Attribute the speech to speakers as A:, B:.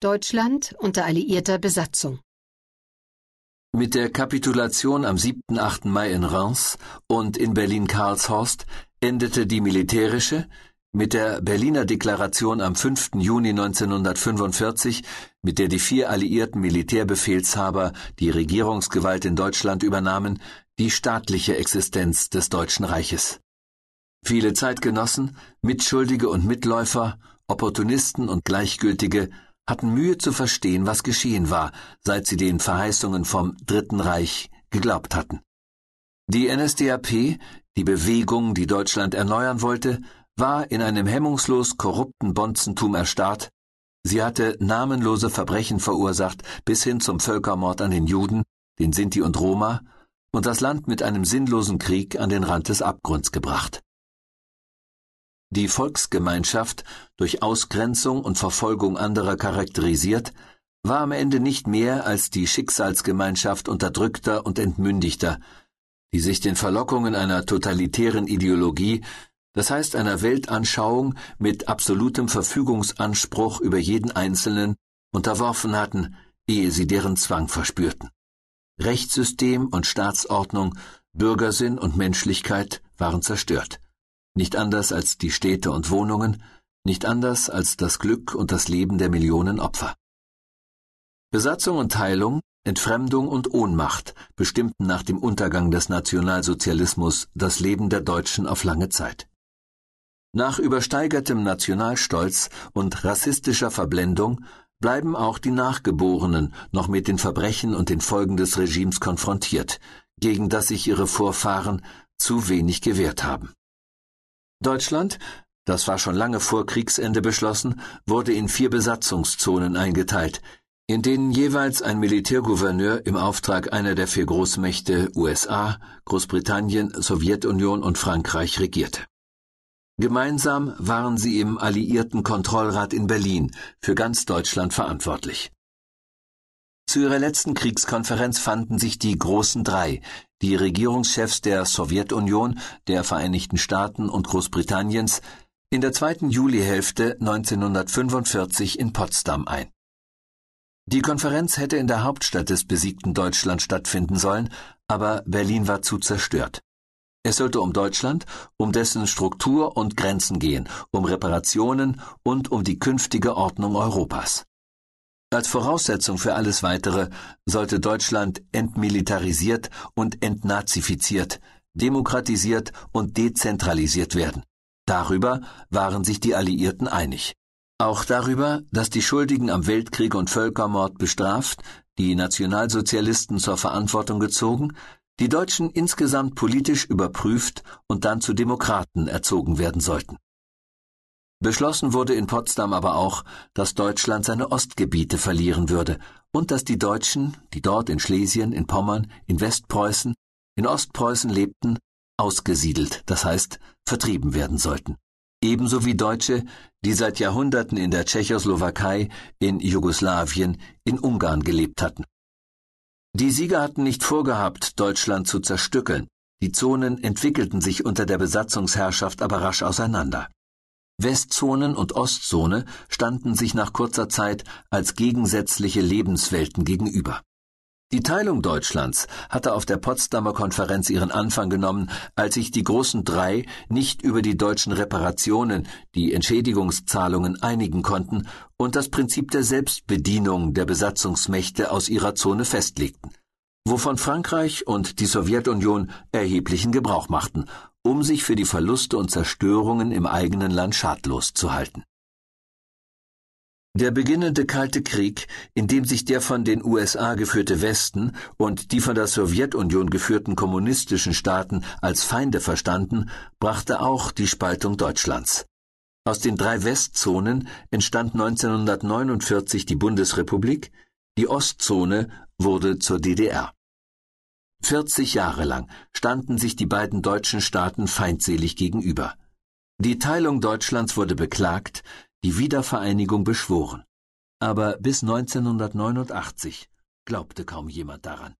A: Deutschland unter alliierter Besatzung.
B: Mit der Kapitulation am 7.8. Mai in Reims und in Berlin-Karlshorst endete die militärische, mit der Berliner Deklaration am 5. Juni 1945, mit der die vier alliierten Militärbefehlshaber die Regierungsgewalt in Deutschland übernahmen, die staatliche Existenz des Deutschen Reiches. Viele Zeitgenossen, Mitschuldige und Mitläufer, Opportunisten und Gleichgültige hatten Mühe zu verstehen, was geschehen war, seit sie den Verheißungen vom Dritten Reich geglaubt hatten. Die NSDAP, die Bewegung, die Deutschland erneuern wollte, war in einem hemmungslos korrupten Bonzentum erstarrt, sie hatte namenlose Verbrechen verursacht bis hin zum Völkermord an den Juden, den Sinti und Roma, und das Land mit einem sinnlosen Krieg an den Rand des Abgrunds gebracht. Die Volksgemeinschaft, durch Ausgrenzung und Verfolgung anderer charakterisiert, war am Ende nicht mehr als die Schicksalsgemeinschaft Unterdrückter und Entmündigter, die sich den Verlockungen einer totalitären Ideologie, das heißt einer Weltanschauung mit absolutem Verfügungsanspruch über jeden Einzelnen, unterworfen hatten, ehe sie deren Zwang verspürten. Rechtssystem und Staatsordnung, Bürgersinn und Menschlichkeit waren zerstört nicht anders als die Städte und Wohnungen, nicht anders als das Glück und das Leben der Millionen Opfer. Besatzung und Teilung, Entfremdung und Ohnmacht bestimmten nach dem Untergang des Nationalsozialismus das Leben der Deutschen auf lange Zeit. Nach übersteigertem Nationalstolz und rassistischer Verblendung bleiben auch die Nachgeborenen noch mit den Verbrechen und den Folgen des Regimes konfrontiert, gegen das sich ihre Vorfahren zu wenig gewehrt haben. Deutschland, das war schon lange vor Kriegsende beschlossen, wurde in vier Besatzungszonen eingeteilt, in denen jeweils ein Militärgouverneur im Auftrag einer der vier Großmächte USA, Großbritannien, Sowjetunion und Frankreich regierte. Gemeinsam waren sie im Alliierten Kontrollrat in Berlin für ganz Deutschland verantwortlich. Zu ihrer letzten Kriegskonferenz fanden sich die Großen Drei, die Regierungschefs der Sowjetunion, der Vereinigten Staaten und Großbritanniens, in der zweiten Julihälfte 1945 in Potsdam ein. Die Konferenz hätte in der Hauptstadt des besiegten Deutschland stattfinden sollen, aber Berlin war zu zerstört. Es sollte um Deutschland, um dessen Struktur und Grenzen gehen, um Reparationen und um die künftige Ordnung Europas. Als Voraussetzung für alles Weitere sollte Deutschland entmilitarisiert und entnazifiziert, demokratisiert und dezentralisiert werden. Darüber waren sich die Alliierten einig. Auch darüber, dass die Schuldigen am Weltkrieg und Völkermord bestraft, die Nationalsozialisten zur Verantwortung gezogen, die Deutschen insgesamt politisch überprüft und dann zu Demokraten erzogen werden sollten. Beschlossen wurde in Potsdam aber auch, dass Deutschland seine Ostgebiete verlieren würde und dass die Deutschen, die dort in Schlesien, in Pommern, in Westpreußen, in Ostpreußen lebten, ausgesiedelt, das heißt vertrieben werden sollten. Ebenso wie Deutsche, die seit Jahrhunderten in der Tschechoslowakei, in Jugoslawien, in Ungarn gelebt hatten. Die Sieger hatten nicht vorgehabt, Deutschland zu zerstückeln. Die Zonen entwickelten sich unter der Besatzungsherrschaft aber rasch auseinander. Westzonen und Ostzone standen sich nach kurzer Zeit als gegensätzliche Lebenswelten gegenüber. Die Teilung Deutschlands hatte auf der Potsdamer Konferenz ihren Anfang genommen, als sich die großen drei nicht über die deutschen Reparationen, die Entschädigungszahlungen einigen konnten und das Prinzip der Selbstbedienung der Besatzungsmächte aus ihrer Zone festlegten, wovon Frankreich und die Sowjetunion erheblichen Gebrauch machten um sich für die Verluste und Zerstörungen im eigenen Land schadlos zu halten. Der beginnende Kalte Krieg, in dem sich der von den USA geführte Westen und die von der Sowjetunion geführten kommunistischen Staaten als Feinde verstanden, brachte auch die Spaltung Deutschlands. Aus den drei Westzonen entstand 1949 die Bundesrepublik, die Ostzone wurde zur DDR. 40 Jahre lang standen sich die beiden deutschen Staaten feindselig gegenüber. Die Teilung Deutschlands wurde beklagt, die Wiedervereinigung beschworen. Aber bis 1989 glaubte kaum jemand daran.